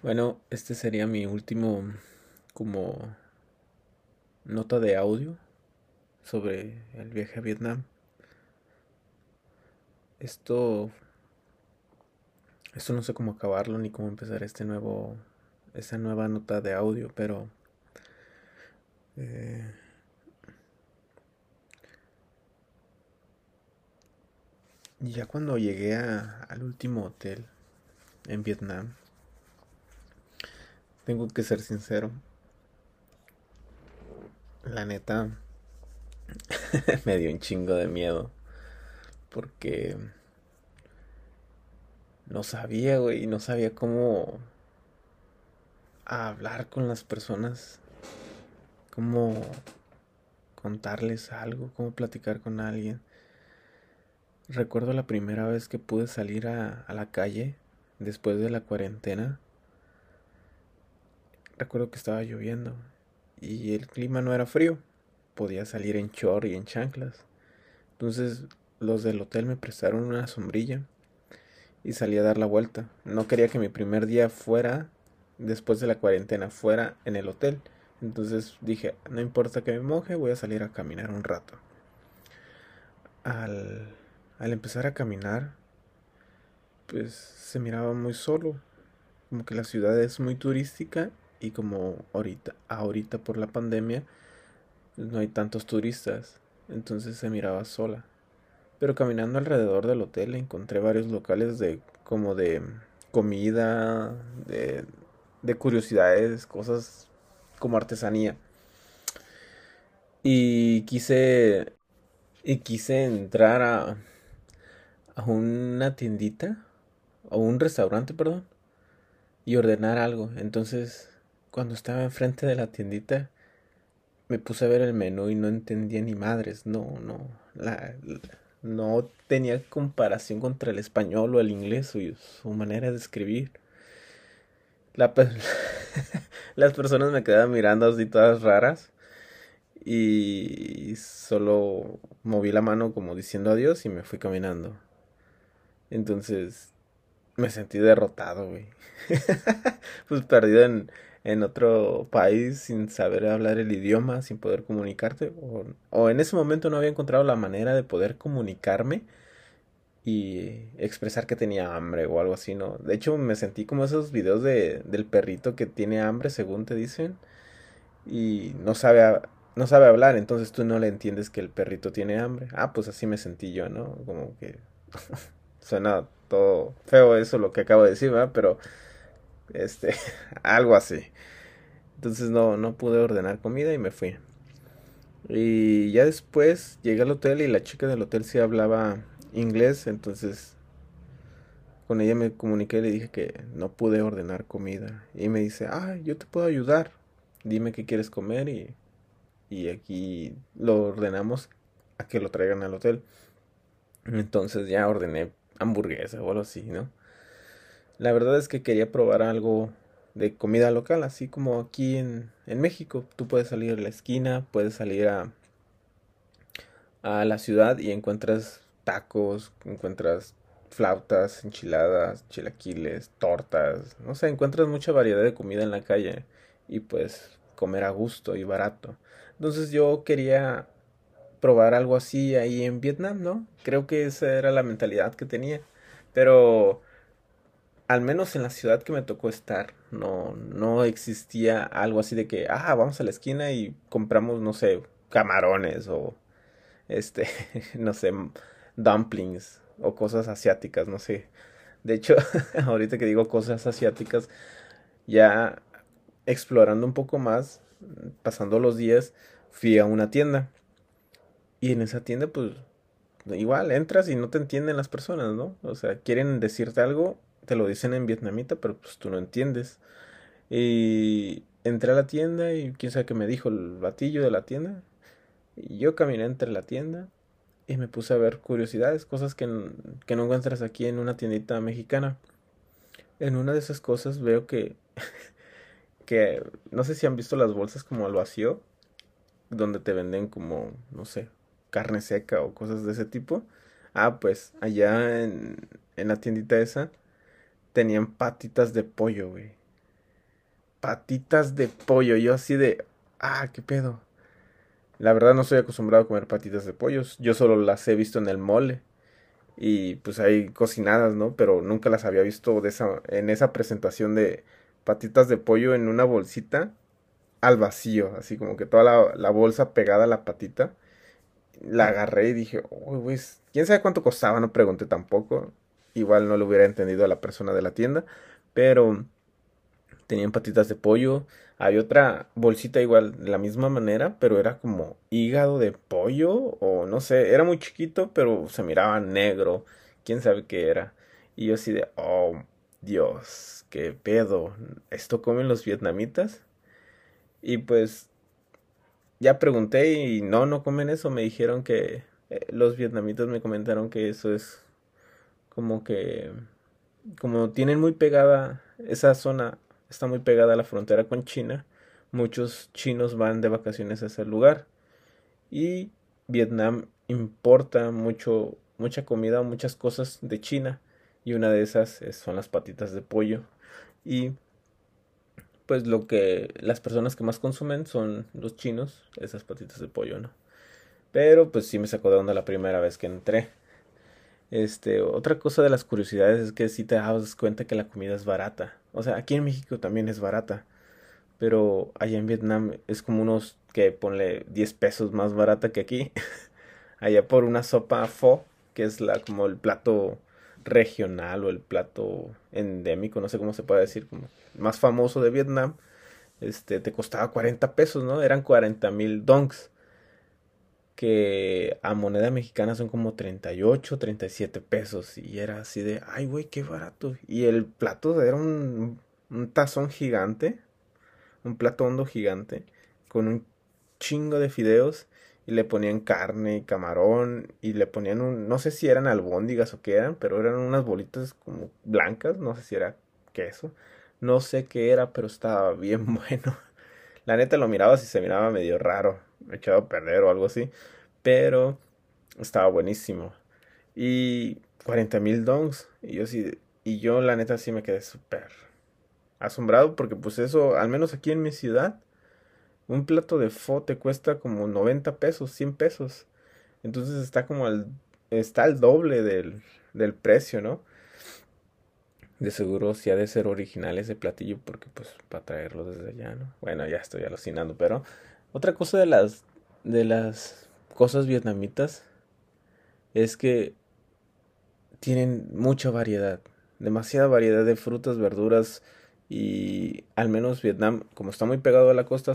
Bueno, este sería mi último como nota de audio sobre el viaje a Vietnam. Esto esto no sé cómo acabarlo ni cómo empezar este nuevo esta nueva nota de audio, pero eh, ya cuando llegué a, al último hotel en Vietnam tengo que ser sincero. La neta, me dio un chingo de miedo. Porque no sabía, güey, no sabía cómo hablar con las personas. Cómo contarles algo, cómo platicar con alguien. Recuerdo la primera vez que pude salir a, a la calle después de la cuarentena recuerdo que estaba lloviendo y el clima no era frío. Podía salir en chor y en chanclas. Entonces los del hotel me prestaron una sombrilla y salí a dar la vuelta. No quería que mi primer día fuera, después de la cuarentena, fuera en el hotel. Entonces dije, no importa que me moje, voy a salir a caminar un rato. Al, al empezar a caminar, pues se miraba muy solo. Como que la ciudad es muy turística y como ahorita, ahorita por la pandemia no hay tantos turistas, entonces se miraba sola. Pero caminando alrededor del hotel encontré varios locales de como de comida, de, de curiosidades, cosas como artesanía. Y quise y quise entrar a a una tiendita o un restaurante, perdón, y ordenar algo. Entonces cuando estaba enfrente de la tiendita, me puse a ver el menú y no entendía ni madres. No, no. La, no tenía comparación contra el español o el inglés o su manera de escribir. La, las personas me quedaban mirando así todas raras y solo moví la mano como diciendo adiós y me fui caminando. Entonces me sentí derrotado, güey. pues perdido en, en otro país sin saber hablar el idioma, sin poder comunicarte, o, en ese momento no había encontrado la manera de poder comunicarme y expresar que tenía hambre o algo así, ¿no? De hecho, me sentí como esos videos de, del perrito que tiene hambre, según te dicen, y no sabe, no sabe hablar, entonces tú no le entiendes que el perrito tiene hambre. Ah, pues así me sentí yo, ¿no? Como que suena todo feo eso lo que acabo de decir, ¿verdad? Pero este, algo así. Entonces no, no pude ordenar comida y me fui. Y ya después llegué al hotel y la chica del hotel sí hablaba inglés, entonces con ella me comuniqué y le dije que no pude ordenar comida. Y me dice, ah, yo te puedo ayudar. Dime qué quieres comer y, y aquí lo ordenamos a que lo traigan al hotel. Entonces ya ordené hamburguesa o algo así, ¿no? La verdad es que quería probar algo de comida local, así como aquí en, en México. Tú puedes salir a la esquina, puedes salir a, a la ciudad y encuentras tacos, encuentras flautas, enchiladas, chilaquiles, tortas, no sé, encuentras mucha variedad de comida en la calle y pues comer a gusto y barato. Entonces yo quería probar algo así ahí en Vietnam, ¿no? Creo que esa era la mentalidad que tenía. Pero al menos en la ciudad que me tocó estar, no, no existía algo así de que, ah, vamos a la esquina y compramos, no sé, camarones o, este, no sé, dumplings o cosas asiáticas, no sé. De hecho, ahorita que digo cosas asiáticas, ya explorando un poco más, pasando los días, fui a una tienda. Y en esa tienda, pues, igual entras y no te entienden las personas, ¿no? O sea, quieren decirte algo te lo dicen en vietnamita, pero pues tú no entiendes. Y entré a la tienda y quién sabe qué me dijo el batillo de la tienda. Y yo caminé entre la tienda y me puse a ver curiosidades, cosas que, que no encuentras aquí en una tiendita mexicana. En una de esas cosas veo que, que no sé si han visto las bolsas como al vacío, donde te venden como, no sé, carne seca o cosas de ese tipo. Ah, pues allá en, en la tiendita esa tenían patitas de pollo, güey. patitas de pollo. Yo así de, ah, qué pedo. La verdad no estoy acostumbrado a comer patitas de pollo. Yo solo las he visto en el mole. Y pues hay cocinadas, ¿no? Pero nunca las había visto de esa, en esa presentación de patitas de pollo en una bolsita al vacío. Así como que toda la, la bolsa pegada a la patita. La agarré y dije, uy, güey, quién sabe cuánto costaba, no pregunté tampoco. Igual no lo hubiera entendido a la persona de la tienda. Pero tenían patitas de pollo. Hay otra bolsita igual de la misma manera, pero era como hígado de pollo o no sé, era muy chiquito, pero se miraba negro. Quién sabe qué era. Y yo así de, oh, Dios, qué pedo. ¿Esto comen los vietnamitas? Y pues ya pregunté y no, no comen eso. Me dijeron que eh, los vietnamitas me comentaron que eso es como que como tienen muy pegada esa zona está muy pegada a la frontera con China, muchos chinos van de vacaciones a ese lugar y Vietnam importa mucho mucha comida, muchas cosas de China y una de esas son las patitas de pollo y pues lo que las personas que más consumen son los chinos, esas patitas de pollo, ¿no? Pero pues sí me sacó de onda la primera vez que entré. Este, otra cosa de las curiosidades es que si te das cuenta que la comida es barata. O sea, aquí en México también es barata. Pero allá en Vietnam es como unos que ponle 10 pesos más barata que aquí. allá por una sopa pho, que es la como el plato regional o el plato endémico, no sé cómo se puede decir, como más famoso de Vietnam, este te costaba 40 pesos, ¿no? Eran 40 mil dongs que a moneda mexicana son como 38, 37 pesos. Y era así de, ay, güey, qué barato. Y el plato era un, un tazón gigante, un plato hondo gigante, con un chingo de fideos. Y le ponían carne y camarón. Y le ponían un, no sé si eran albóndigas o qué eran, pero eran unas bolitas como blancas. No sé si era queso. No sé qué era, pero estaba bien bueno. La neta lo miraba si se miraba medio raro echado a perder o algo así. Pero estaba buenísimo. Y 40 mil dongs. Y yo sí, y yo la neta sí me quedé súper asombrado porque pues eso, al menos aquí en mi ciudad, un plato de fo te cuesta como 90 pesos, 100 pesos. Entonces está como al, está al doble del, del precio, ¿no? De seguro si ha de ser original ese platillo porque pues para traerlo desde allá, ¿no? Bueno, ya estoy alucinando, pero otra cosa de las de las cosas vietnamitas es que tienen mucha variedad, demasiada variedad de frutas, verduras y al menos Vietnam, como está muy pegado a la costa,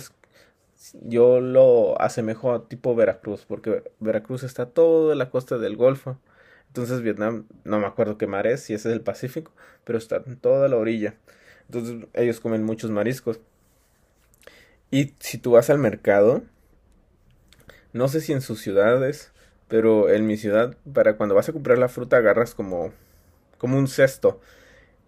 yo lo asemejo a tipo Veracruz, porque Veracruz está toda la costa del Golfo. Entonces Vietnam, no me acuerdo qué mar es, si ese es el Pacífico, pero está en toda la orilla. Entonces ellos comen muchos mariscos. Y si tú vas al mercado, no sé si en sus ciudades, pero en mi ciudad, para cuando vas a comprar la fruta, agarras como, como un cesto,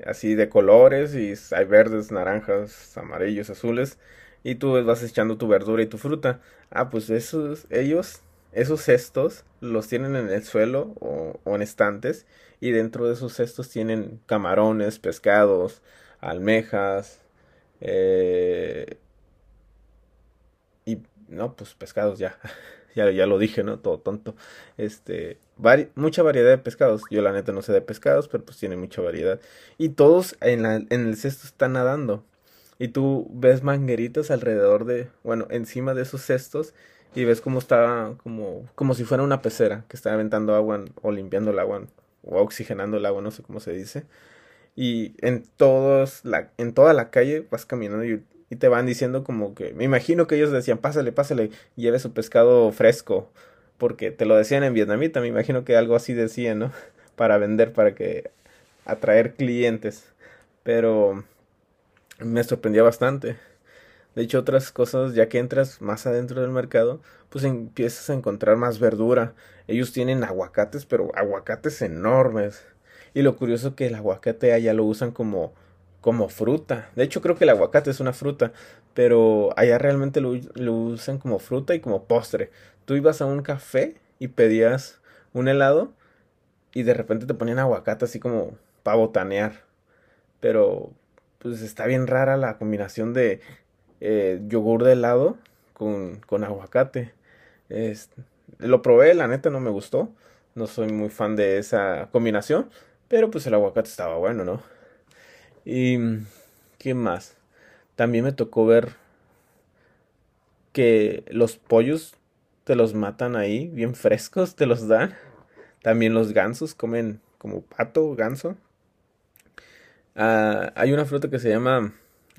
así de colores, y hay verdes, naranjas, amarillos, azules, y tú vas echando tu verdura y tu fruta. Ah, pues esos, ellos, esos cestos los tienen en el suelo o, o en estantes, y dentro de esos cestos tienen camarones, pescados, almejas, eh, no, pues pescados ya. ya, ya lo dije, ¿no? Todo tonto. Este, mucha variedad de pescados. Yo la neta no sé de pescados, pero pues tiene mucha variedad. Y todos en, la, en el cesto están nadando. Y tú ves mangueritas alrededor de, bueno, encima de esos cestos y ves cómo está como, como si fuera una pecera que está aventando agua o limpiando el agua o oxigenando el agua, no sé cómo se dice. Y en todos la, en toda la calle vas caminando y y te van diciendo como que, me imagino que ellos decían, pásale, pásale, lleve su pescado fresco, porque te lo decían en vietnamita, me imagino que algo así decían, ¿no? Para vender, para que atraer clientes, pero me sorprendía bastante. De hecho, otras cosas, ya que entras más adentro del mercado, pues empiezas a encontrar más verdura. Ellos tienen aguacates, pero aguacates enormes. Y lo curioso que el aguacate allá lo usan como como fruta. De hecho, creo que el aguacate es una fruta, pero allá realmente lo, usan como fruta y como postre. Tú ibas a un café y pedías un helado y de repente te ponían aguacate así como para botanear. Pero pues está bien rara la combinación de eh, yogur de helado con, con aguacate. Lo probé, la neta no me gustó. No soy muy fan de esa combinación. Pero pues el aguacate estaba bueno, ¿no? Y... ¿Qué más? También me tocó ver que los pollos te los matan ahí, bien frescos, te los dan. También los gansos comen como pato, ganso. Ah, hay una fruta que se llama,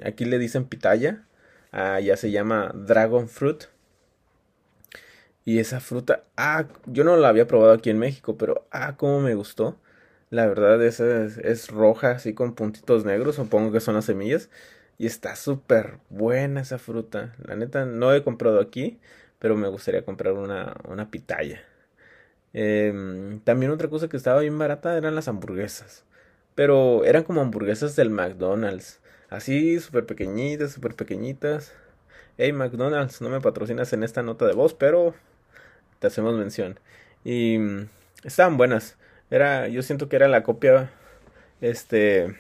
aquí le dicen pitaya, ah, ya se llama dragon fruit. Y esa fruta, ah, yo no la había probado aquí en México, pero ah, cómo me gustó. La verdad, esa es, roja, así con puntitos negros, supongo que son las semillas. Y está súper buena esa fruta. La neta, no he comprado aquí, pero me gustaría comprar una, una pitaya. Em, también otra cosa que estaba bien barata eran las hamburguesas. Pero eran como hamburguesas del McDonald's. Así, súper pequeñitas, súper pequeñitas. Hey McDonald's, no me patrocinas en esta nota de voz, pero te hacemos mención. Y mm, estaban buenas. Era, yo siento que era la copia este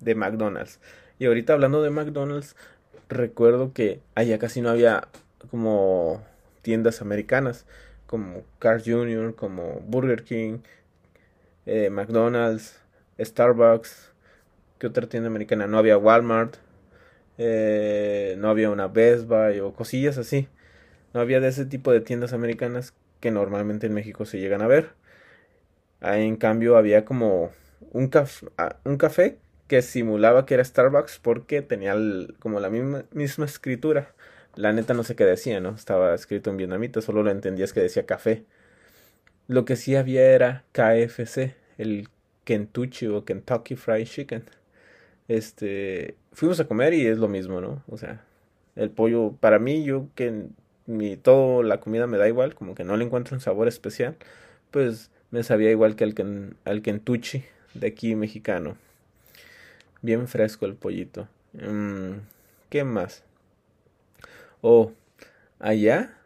de McDonald's. Y ahorita hablando de McDonald's, recuerdo que allá casi no había como tiendas americanas, como Carl Jr., como Burger King, eh, McDonald's, Starbucks, ¿qué otra tienda americana? No había Walmart, eh, no había una Best Buy o cosillas así. No había de ese tipo de tiendas americanas que normalmente en México se llegan a ver. En cambio había como un, ah, un café que simulaba que era Starbucks porque tenía como la misma, misma escritura. La neta no sé qué decía, ¿no? Estaba escrito en vietnamita, solo lo entendías que decía café. Lo que sí había era KFC, el Kentucky o Kentucky Fried Chicken. Este, fuimos a comer y es lo mismo, ¿no? O sea, el pollo, para mí, yo que mi, todo la comida me da igual, como que no le encuentro un sabor especial, pues me sabía igual que al Kentucky de aquí mexicano. Bien fresco el pollito. Mm, ¿Qué más? Oh, allá.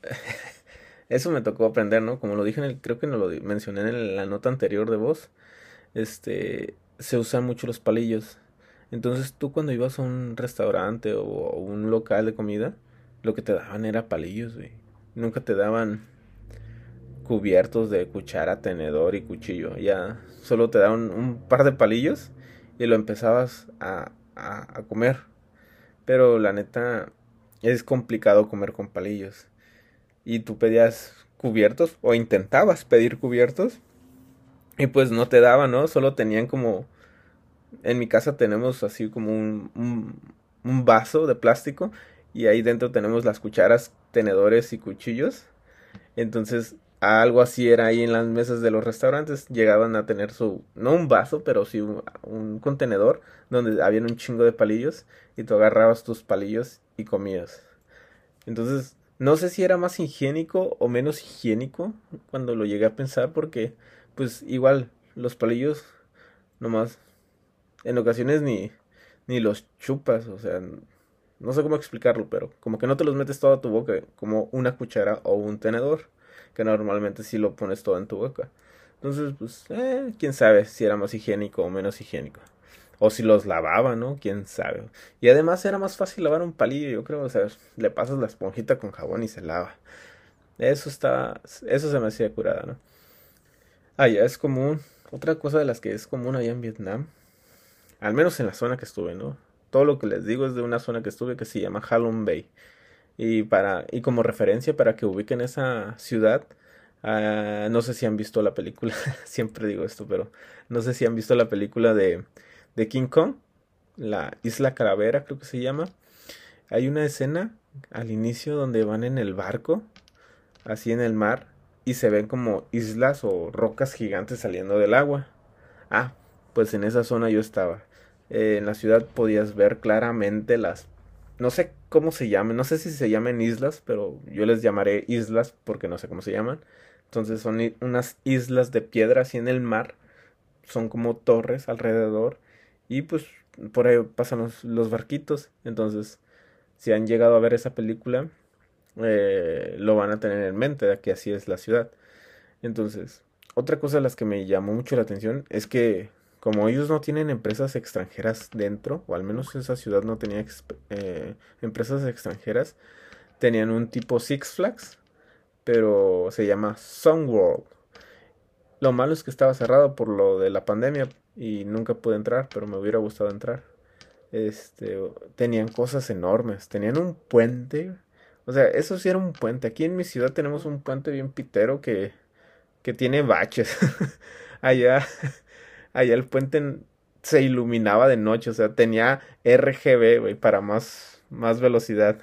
Eso me tocó aprender, ¿no? Como lo dije en el, creo que no lo mencioné en la nota anterior de voz. Este, se usan mucho los palillos. Entonces tú cuando ibas a un restaurante o, un local de comida, lo que te daban era palillos, güey. Nunca te daban cubiertos de cuchara, tenedor y cuchillo. Ya solo te daban un par de palillos y lo empezabas a, a, comer. Pero la neta es complicado comer con palillos. Y tú pedías cubiertos o intentabas pedir cubiertos y pues no te daban, ¿no? Solo tenían como... En mi casa tenemos así como un, un, un vaso de plástico y ahí dentro tenemos las cucharas, tenedores y cuchillos. Entonces algo así era ahí en las mesas de los restaurantes. Llegaban a tener su, no un vaso, pero sí un, contenedor donde habían un chingo de palillos y tú agarrabas tus palillos y comías. Entonces, no sé si era más higiénico o menos higiénico cuando lo llegué a pensar porque, pues igual, los palillos nomás, en ocasiones ni, ni los chupas, o sea, no sé cómo explicarlo, pero como que no te los metes todo a tu boca como una cuchara o un tenedor que normalmente si lo pones todo en tu boca. Entonces, pues, eh, quién sabe si era más higiénico o menos higiénico. O si los lavaba, ¿no? Quién sabe. Y además era más fácil lavar un palillo, yo creo. O sea, le pasas la esponjita con jabón y se lava. Eso está. Eso se me hacía curada, ¿no? Allá es común. Otra cosa de las que es común allá en Vietnam. Al menos en la zona que estuve, ¿no? Todo lo que les digo es de una zona que estuve que se llama Halong Bay. Y, para, y como referencia para que ubiquen esa ciudad, ah, no sé si han visto la película, siempre digo esto, pero no sé si han visto la película de, de King Kong, la Isla Calavera creo que se llama. Hay una escena al inicio donde van en el barco, así en el mar, y se ven como islas o rocas gigantes saliendo del agua. Ah, pues en esa zona yo estaba. Eh, en la ciudad podías ver claramente las no sé cómo se llaman, no sé si se llaman islas, pero yo les llamaré islas porque no sé cómo se llaman. Entonces son unas islas de piedra así en el mar, son como torres alrededor y pues por ahí pasan los, barquitos. Entonces, si han llegado a ver esa película, eh, lo van a tener en mente de que así es la ciudad. Entonces, otra cosa de las que me llamó mucho la atención es que como ellos no tienen empresas extranjeras dentro, o al menos esa ciudad no tenía eh, empresas extranjeras, tenían un tipo Six Flags, pero se llama Sun World. Lo malo es que estaba cerrado por lo de la pandemia y nunca pude entrar, pero me hubiera gustado entrar. Este, tenían cosas enormes, tenían un puente. O sea, eso sí era un puente. Aquí en mi ciudad tenemos un puente bien pitero que, que tiene baches. allá, allá el puente se iluminaba de noche, o sea, tenía RGB, para más, más velocidad.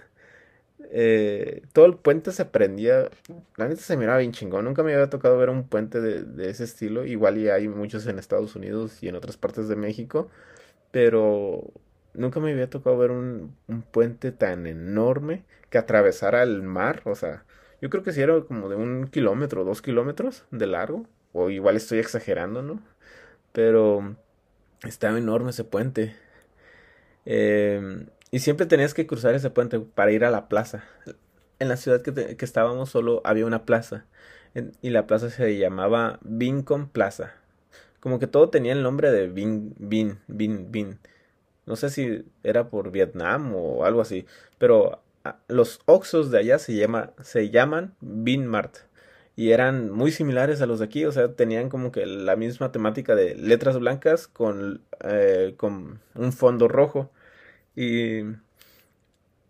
Eh, todo el puente se prendía. La neta se miraba bien chingón. Nunca me había tocado ver un puente de, ese estilo. Igual y hay muchos en Estados Unidos y en otras partes de México. Pero nunca me había tocado ver un, puente tan enorme que atravesara el mar. O sea, yo creo que si era como de un kilómetro, dos kilómetros de largo. O igual estoy exagerando, ¿no? Pero estaba enorme ese puente. Eh, y siempre tenías que cruzar ese puente para ir a la plaza. En la ciudad que, que estábamos solo había una plaza. y la plaza se llamaba Vincom Plaza. Como que todo tenía el nombre de Vin, Vin, Vin, Vin. No sé si era por Vietnam o algo así. Pero ah, los Oxos de allá se, llama, se llaman Mart y eran muy similares a los de aquí, o sea, tenían como que la misma temática de letras blancas con, eh, con un fondo rojo. Y,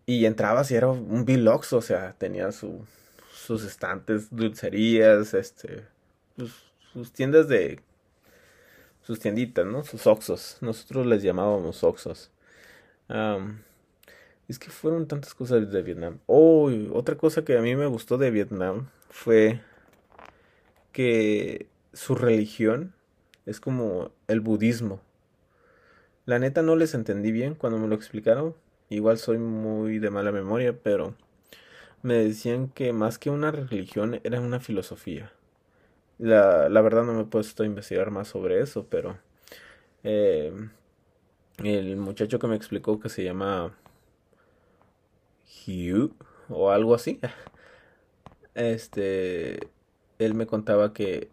y entrabas y era un Bilox, o sea, tenía su, sus estantes, dulcerías, este, pues, sus tiendas de, sus tienditas, ¿no? Sus oxos. Nosotros les llamábamos oxos. es que fueron tantas cosas de Vietnam. Oh, otra cosa que a mí me gustó de Vietnam fue que su religión es como el budismo. La neta no les entendí bien cuando me lo explicaron. Igual soy muy de mala memoria, pero me decían que más que una religión era una filosofía. La, la verdad no me he puesto a investigar más sobre eso, pero eh, el muchacho que me explicó que se llama Hugh o algo así, este, él me contaba que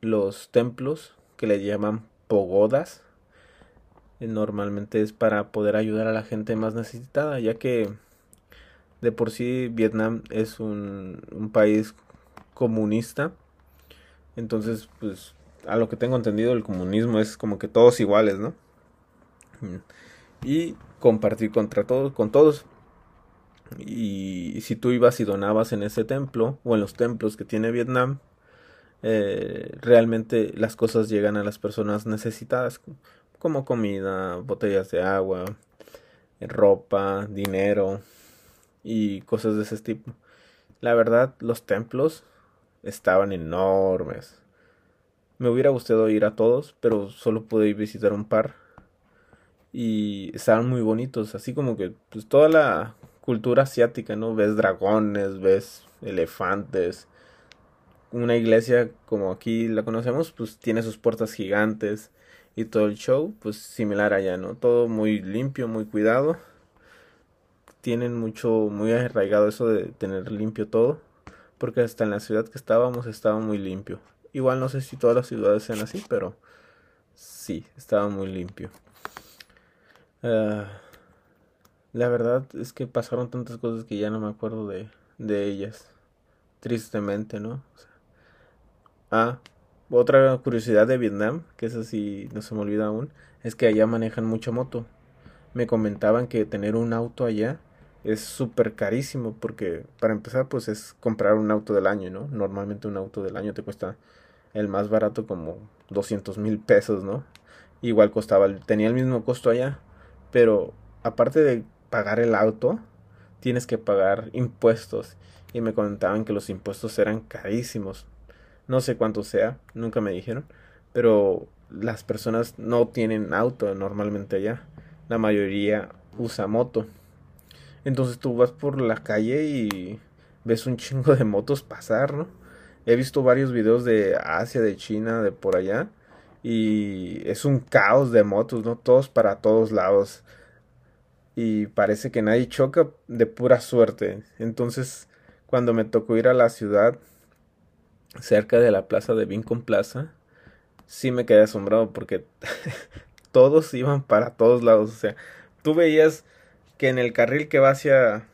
los templos que le llaman pogodas normalmente es para poder ayudar a la gente más necesitada, ya que de por sí Vietnam es un, un país comunista. Entonces, pues, a lo que tengo entendido, el comunismo es como que todos iguales, ¿no? Y compartir contra todos, con todos. Y si tú ibas y donabas en ese templo o en los templos que tiene Vietnam, eh, realmente las cosas llegan a las personas necesitadas como comida, botellas de agua, ropa, dinero y cosas de ese tipo. La verdad, los templos estaban enormes. Me hubiera gustado ir a todos, pero solo pude visitar un par. Y estaban muy bonitos, así como que pues toda la cultura asiática, ¿no? Ves dragones, ves elefantes. Una iglesia como aquí la conocemos, pues tiene sus puertas gigantes y todo el show, pues similar allá, ¿no? Todo muy limpio, muy cuidado. Tienen mucho, muy arraigado eso de tener limpio todo, porque hasta en la ciudad que estábamos estaba muy limpio. Igual no sé si todas las ciudades sean así, pero sí, estaba muy limpio. Uh, la verdad es que pasaron tantas cosas que ya no me acuerdo de, de ellas. Tristemente, ¿no? ah, otra curiosidad de Vietnam, que eso sí no se me olvida aún, es que allá manejan mucha moto. Me comentaban que tener un auto allá es súper carísimo porque para empezar pues es comprar un auto del año, ¿no? Normalmente un auto del año te cuesta el más barato como 200 mil pesos, ¿no? Igual costaba, tenía el mismo costo allá, pero aparte de pagar el auto, tienes que pagar impuestos. Y me comentaban que los impuestos eran carísimos. No sé cuánto sea, nunca me dijeron. Pero las personas no tienen auto normalmente allá. La mayoría usa moto. Entonces tú vas por la calle y ves un chingo de motos pasar, ¿no? He visto varios videos de Asia, de China, de por allá. Y es un caos de motos, ¿no? Todos para todos lados y parece que nadie choca de pura suerte. Entonces, cuando me tocó ir a la ciudad, cerca de la plaza de Vincom Plaza, sí me quedé asombrado porque todos iban para todos lados. O sea, tú veías que en el carril que va hacia,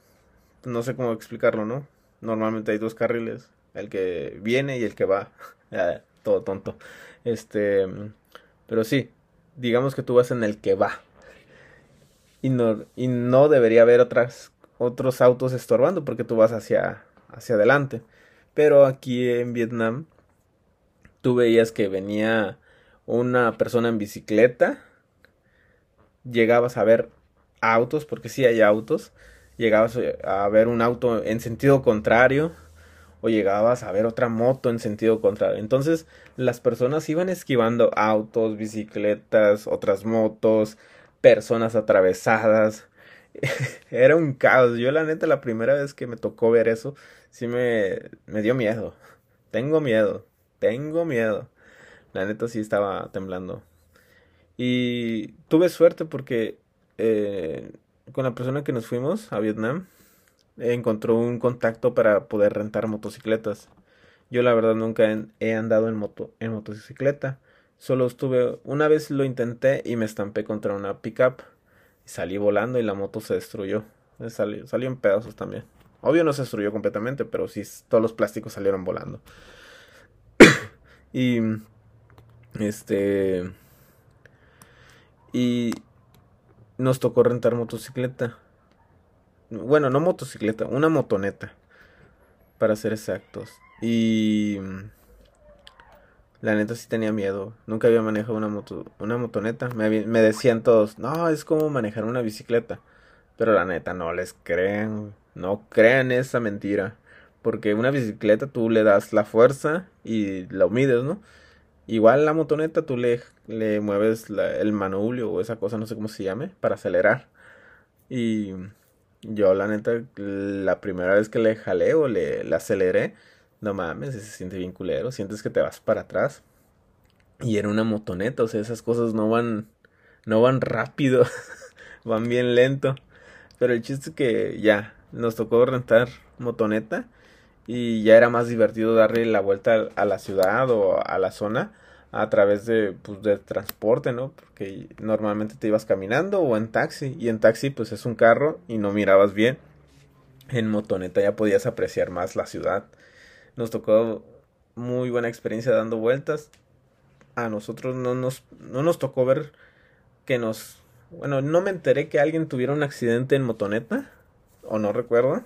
no sé cómo explicarlo, ¿no? Normalmente hay dos carriles, el que viene y el que va. todo tonto. Este, pero sí, digamos que tú vas en el que va. Y no, y no debería haber otros autos estorbando porque tú vas hacia, hacia adelante. Pero aquí en Vietnam, tú veías que venía una persona en bicicleta, llegabas a ver autos, porque sí hay autos, llegabas a ver un auto en sentido contrario, o llegabas a ver otra moto en sentido contrario. Entonces las personas iban esquivando autos, bicicletas, otras motos, personas atravesadas. Era un caos. Yo la neta la primera vez que me tocó ver eso, sí me, me dio miedo. Tengo miedo. Tengo miedo. La neta sí estaba temblando. Y tuve suerte porque eh, con la persona que nos fuimos a Vietnam, encontró un contacto para poder rentar motocicletas. Yo la verdad nunca he andado en moto en motocicleta. Solo estuve una vez lo intenté y me estampé contra una pickup salí volando y la moto se destruyó. Salió, salió en pedazos también. Obvio no se destruyó completamente, pero sí todos los plásticos salieron volando. y este y nos tocó rentar motocicleta. Bueno, no motocicleta, una motoneta. Para ser exactos. Y. La neta sí tenía miedo. Nunca había manejado una moto, una motoneta. Me, me decían todos, no, es como manejar una bicicleta. Pero la neta, no les creen. No crean esa mentira. Porque una bicicleta tú le das la fuerza y la mides, ¿no? Igual la motoneta tú le, le mueves el manubrio o esa cosa, no sé cómo se llame, para acelerar. Y yo, la neta, la primera vez que le jalé o le, aceleré, no mames, se siente bien culero. Sientes que te vas para atrás. Y era una motoneta, o sea, esas cosas no van, no van rápido, van bien lento. Pero el chiste es que ya, nos tocó rentar motoneta y ya era más divertido darle la vuelta a la ciudad o a la zona a través de, pues, de transporte, ¿no? Porque normalmente te ibas caminando o en taxi. Y en taxi, pues es un carro y no mirabas bien. En motoneta ya podías apreciar más la ciudad. Nos tocó muy buena experiencia dando vueltas. A nosotros no nos, no nos tocó ver que nos... Bueno, no me enteré que alguien tuviera un accidente en motoneta. O no recuerdo.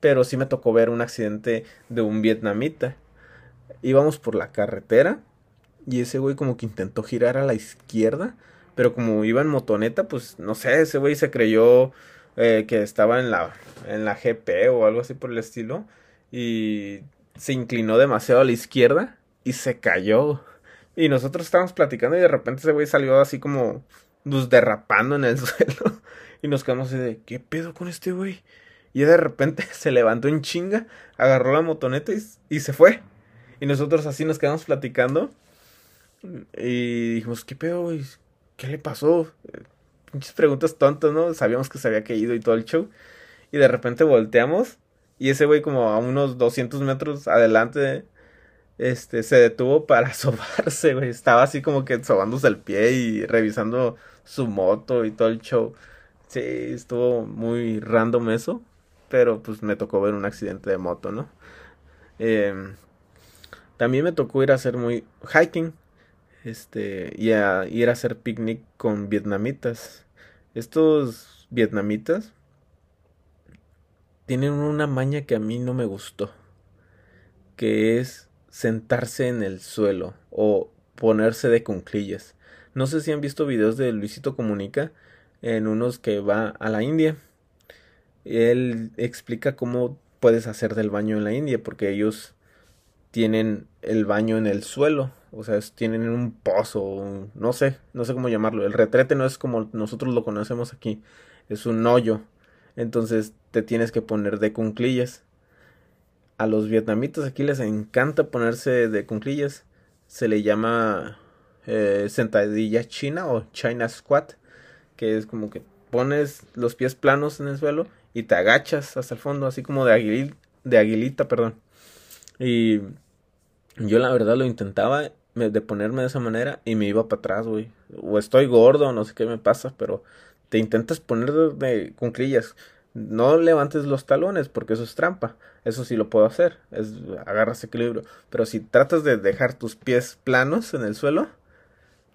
Pero sí me tocó ver un accidente de un vietnamita. Íbamos por la carretera y ese güey como que intentó girar a la izquierda, pero como iba en motoneta, pues no sé, ese güey se creyó eh, que estaba en la, en la GP o algo así por el estilo y se inclinó demasiado a la izquierda y se cayó. Y nosotros estábamos platicando y de repente ese güey salió así como pues derrapando en el suelo y nos quedamos así de ¿qué pedo con este güey? Y de repente se levantó en chinga, agarró la motoneta y, y se fue. Y nosotros así nos quedamos platicando y dijimos, ¿qué pedo, güey? ¿Qué le pasó? Muchas preguntas tontas, ¿no? Sabíamos que se había caído y todo el show. Y de repente volteamos y ese güey como a unos 200 metros adelante este se detuvo para sobarse, güey. Estaba así como que sobándose el pie y revisando su moto y todo el show. Sí, estuvo muy random eso, pero pues me tocó ver un accidente de moto, ¿no? Em, también me tocó ir a hacer muy hiking este, y a ir a hacer picnic con vietnamitas. Estos vietnamitas tienen una maña que a mí no me gustó, que es sentarse en el suelo o ponerse de cunclillas. No sé si han visto videos de Luisito Comunica en unos que va a la India. Él explica cómo puedes hacer del baño en la India porque ellos tienen el baño en el suelo o sea, tienen un pozo, no sé, no sé cómo llamarlo. El retrete no es como nosotros lo conocemos aquí, es un hoyo. Entonces te tienes que poner de cunclillas. A los vietnamitas aquí les encanta ponerse de cunclillas. Se le llama eh, sentadilla china o China squat, que es como que pones los pies planos en el suelo y te agachas hasta el fondo, así como de, de aguilita, perdón. Y yo la verdad lo intentaba de ponerme de esa manera y me iba para atrás, güey. O estoy gordo, no sé qué me pasa, pero te intentas poner de, cunclillas. No levantes los talones porque eso es trampa. Eso sí lo puedo hacer. Es agarras equilibrio. Pero si tratas de dejar tus pies planos en el suelo,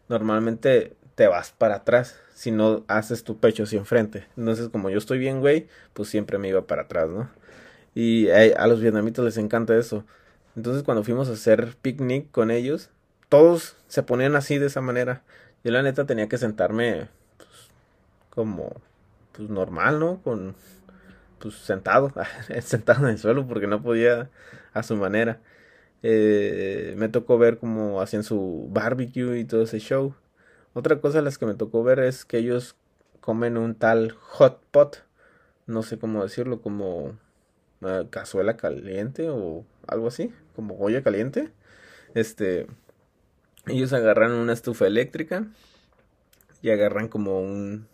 normalmente te vas para atrás. Si no haces tu pecho hacia enfrente. Entonces, como yo estoy bien, güey, pues siempre me iba para atrás, ¿no? Y a los vietnamitas les encanta eso. Entonces, cuando fuimos a hacer picnic con ellos, todos se ponían así de esa manera. Yo la neta tenía que sentarme como pues normal, ¿no? Con pues sentado, sentado en el suelo porque no podía a su manera. Eh, me tocó ver cómo hacían su barbecue y todo ese show. Otra cosa de las que me tocó ver es que ellos comen un tal hot pot, no sé cómo decirlo, como uh, cazuela caliente o algo así, como olla caliente. Este, ellos agarran una estufa eléctrica y agarran como un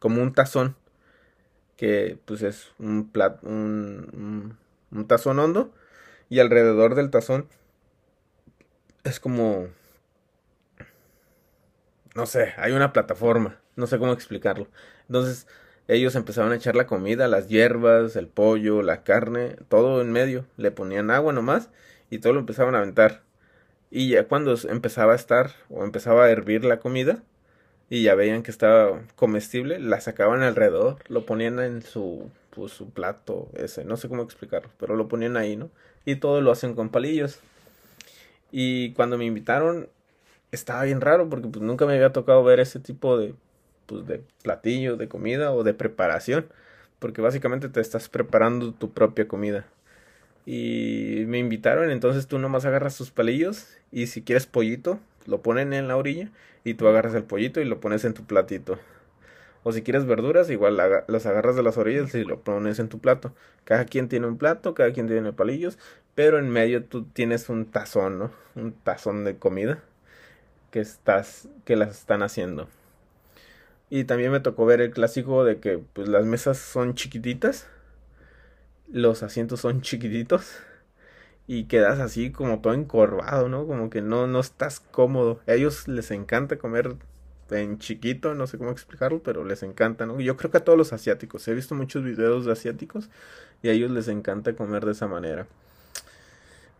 como un tazón que pues es un plat un, un, tazón hondo y alrededor del tazón es como no sé, hay una plataforma, no sé cómo explicarlo. Entonces, ellos empezaron a echar la comida, las hierbas, el pollo, la carne, todo en medio, le ponían agua nomás y todo lo empezaban a aventar. Y ya cuando empezaba a estar o empezaba a hervir la comida, y ya veían que estaba comestible, la sacaban alrededor, lo ponían en su, pues, su plato ese, no sé cómo explicarlo, pero lo ponían ahí, ¿no? Y todo lo hacen con palillos. Y cuando me invitaron, estaba bien raro porque pues nunca me había tocado ver ese tipo de, pues, de platillo, de comida o de preparación, porque básicamente te estás preparando tu propia comida. Y me invitaron, entonces tú nomás agarras tus palillos y si quieres pollito, lo ponen en la orilla y tú agarras el pollito y lo pones en tu platito. O si quieres verduras, igual las agarras de las orillas y lo pones en tu plato. Cada quien tiene un plato, cada quien tiene palillos, pero en medio tú tienes un tazón, ¿no? Un tazón de comida que estás que las están haciendo. Y también me tocó ver el clásico de que pues las mesas son chiquititas, los asientos son chiquititos y quedas así como todo encorvado, ¿no? Como que no, no estás cómodo. A ellos les encanta comer en chiquito, no sé cómo explicarlo, pero les encanta, ¿no? Yo creo que a todos los asiáticos, he visto muchos videos de asiáticos y a ellos les encanta comer de esa manera.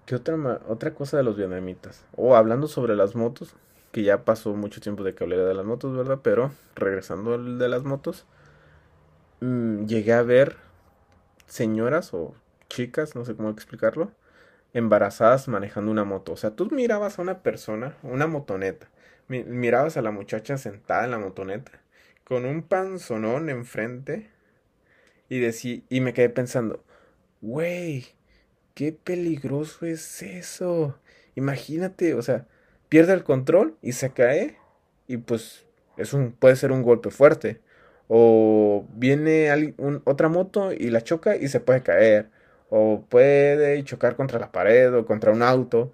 ¿Qué otra, otra cosa de los vietnamitas? O hablando sobre las motos, que ya pasó mucho tiempo de que hablé de las motos, ¿verdad? Pero regresando al de las motos, mmm, llegué a ver señoras o chicas, no sé cómo explicarlo, embarazadas manejando una moto. O sea, tú mirabas a una persona, una motoneta, mirabas a la muchacha sentada en la motoneta, con un panzonón enfrente, y, decí, y me quedé pensando, güey, qué peligroso es eso. Imagínate, o sea, pierde el control y se cae, y pues es un, puede ser un golpe fuerte. O viene otra moto y la choca y se puede caer o puede chocar contra la pared o contra un auto.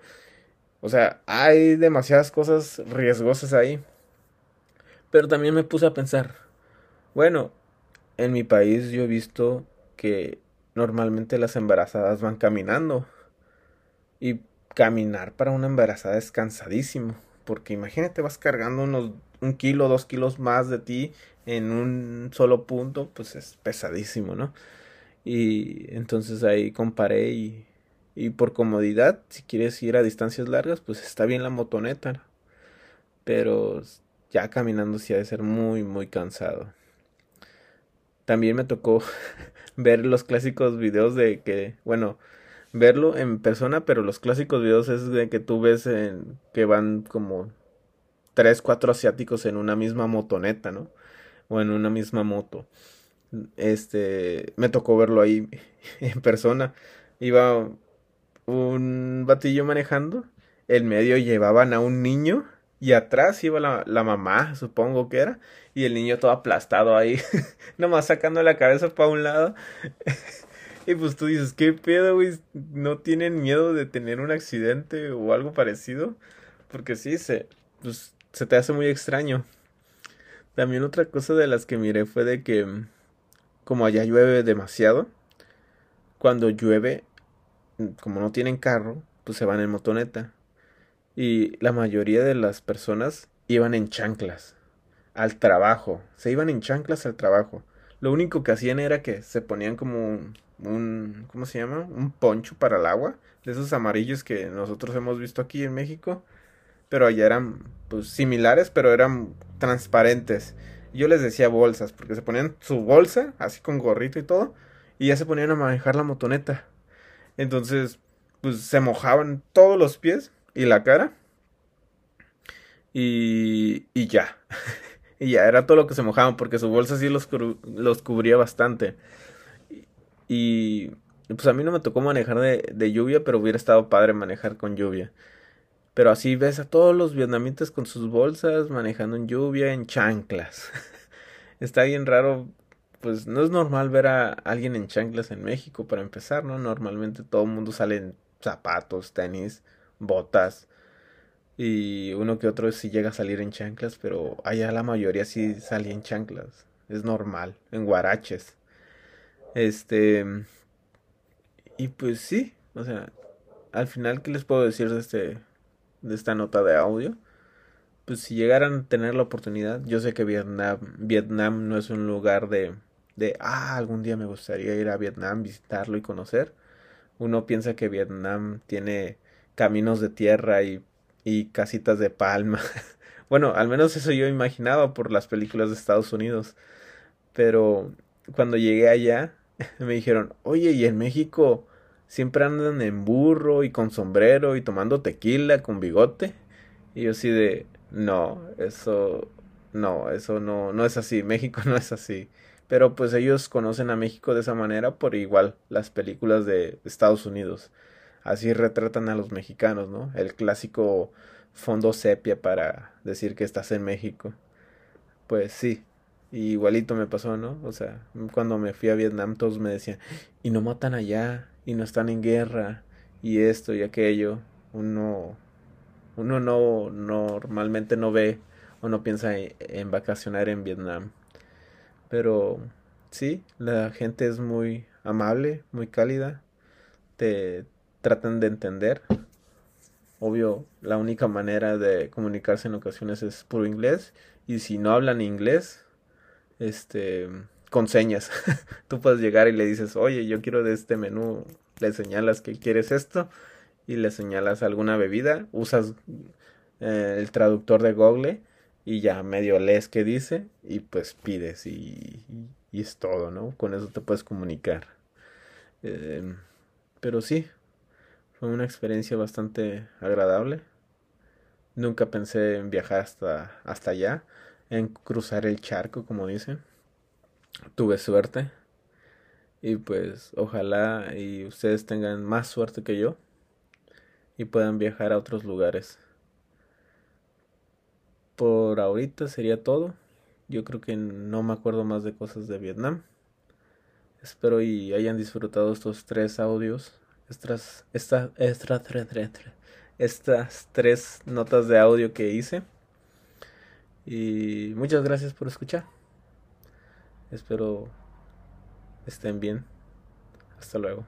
O sea, hay demasiadas cosas riesgosas ahí. Pero también me puse a pensar, bueno, en mi país yo he visto que normalmente las embarazadas van caminando. Y caminar para una embarazada es cansadísimo. Porque imagínate, vas cargando unos un kilo, dos kilos más de ti en un solo punto, pues es pesadísimo, ¿no? Y entonces ahí comparé y, y por comodidad, si quieres ir a distancias largas, pues está bien la motoneta. Pero ya caminando sí ha de ser muy, muy cansado. También me tocó ver los clásicos videos de que, bueno, verlo en persona, pero los clásicos videos es de que tú ves en, que van como tres, cuatro asiáticos en una misma motoneta, ¿no? O en una misma moto este, me tocó verlo ahí en persona. Iba un batillo manejando, en medio llevaban a un niño y atrás iba la, la mamá, supongo que era, y el niño todo aplastado ahí, nomás sacando la cabeza para un lado. y pues tú dices, ¿qué pedo, güey? ¿No tienen miedo de tener un accidente o algo parecido? Porque sí, se, pues, se te hace muy extraño. También otra cosa de las que miré fue de que como allá llueve demasiado, cuando llueve, como no tienen carro, pues se van en motoneta. Y la mayoría de las personas iban en chanclas al trabajo. Se iban en chanclas al trabajo. Lo único que hacían era que se ponían como un, un ¿cómo se llama? Un poncho para el agua, de esos amarillos que nosotros hemos visto aquí en México, pero allá eran pues similares, pero eran transparentes. Yo les decía bolsas, porque se ponían su bolsa, así con gorrito y todo, y ya se ponían a manejar la motoneta. Entonces, pues se mojaban todos los pies y la cara. Y, y ya. y ya, era todo lo que se mojaban, porque su bolsa sí los, los cubría bastante. Y pues a mí no me tocó manejar de, de, lluvia, pero hubiera estado padre manejar con lluvia. Pero así ves a todos los vietnamitas con sus bolsas, manejando en lluvia, en chanclas. Está bien raro, pues no es normal ver a alguien en chanclas en México para empezar, ¿no? Normalmente todo el mundo sale en zapatos, tenis, botas. Y uno que otro sí llega a salir en chanclas, pero allá la mayoría sí salía en chanclas. Es normal, en guaraches. Este. Y pues sí, o sea, al final, ¿qué les puedo decir de este. De esta nota de audio? Pues si llegaran a tener la oportunidad, yo sé que Vietnam, Vietnam no es un lugar de. de ah, algún día me gustaría ir a Vietnam, visitarlo y conocer. Uno piensa que Vietnam tiene caminos de tierra y, y casitas de palma. bueno, al menos eso yo imaginaba por las películas de Estados Unidos. Pero cuando llegué allá, me dijeron, oye, ¿y en México siempre andan en burro y con sombrero y tomando tequila con bigote? Y yo así de, no, eso, no, eso no, no es así, México no es así. Pero pues ellos conocen a México de esa manera por igual las películas de Estados Unidos. Así retratan a los mexicanos, ¿no? El clásico fondo sepia para decir que estás en México. Pues sí, igualito me pasó, ¿no? O sea, cuando me fui a Vietnam todos me decían, y no matan allá, y no están en guerra, y esto y aquello. Uno, uno no normalmente no ve o no piensa en, en vacacionar en Vietnam. Pero sí, la gente es muy amable, muy cálida, te tratan de entender. Obvio, la única manera de comunicarse en ocasiones es puro inglés. Y si no hablan inglés, este, con señas. Tú puedes llegar y le dices, oye, yo quiero de este menú, le señalas que quieres esto y le señalas alguna bebida, usas eh, el traductor de Google y ya medio lees qué dice y pues pides y, es todo, ¿no? Con eso te puedes comunicar. Eh, pero sí, fue una experiencia bastante agradable. Nunca pensé en viajar hasta, hasta allá en cruzar el charco, como dicen. Tuve suerte. Y pues ojalá y ustedes tengan más suerte que yo y puedan viajar a otros lugares. Por ahorita sería todo. Yo creo que no me acuerdo más de cosas de Vietnam. Espero y hayan disfrutado estos tres audios. Estas, esta, esta, estas tres notas de audio que hice. Y muchas gracias por escuchar. Espero estén bien. Hasta luego.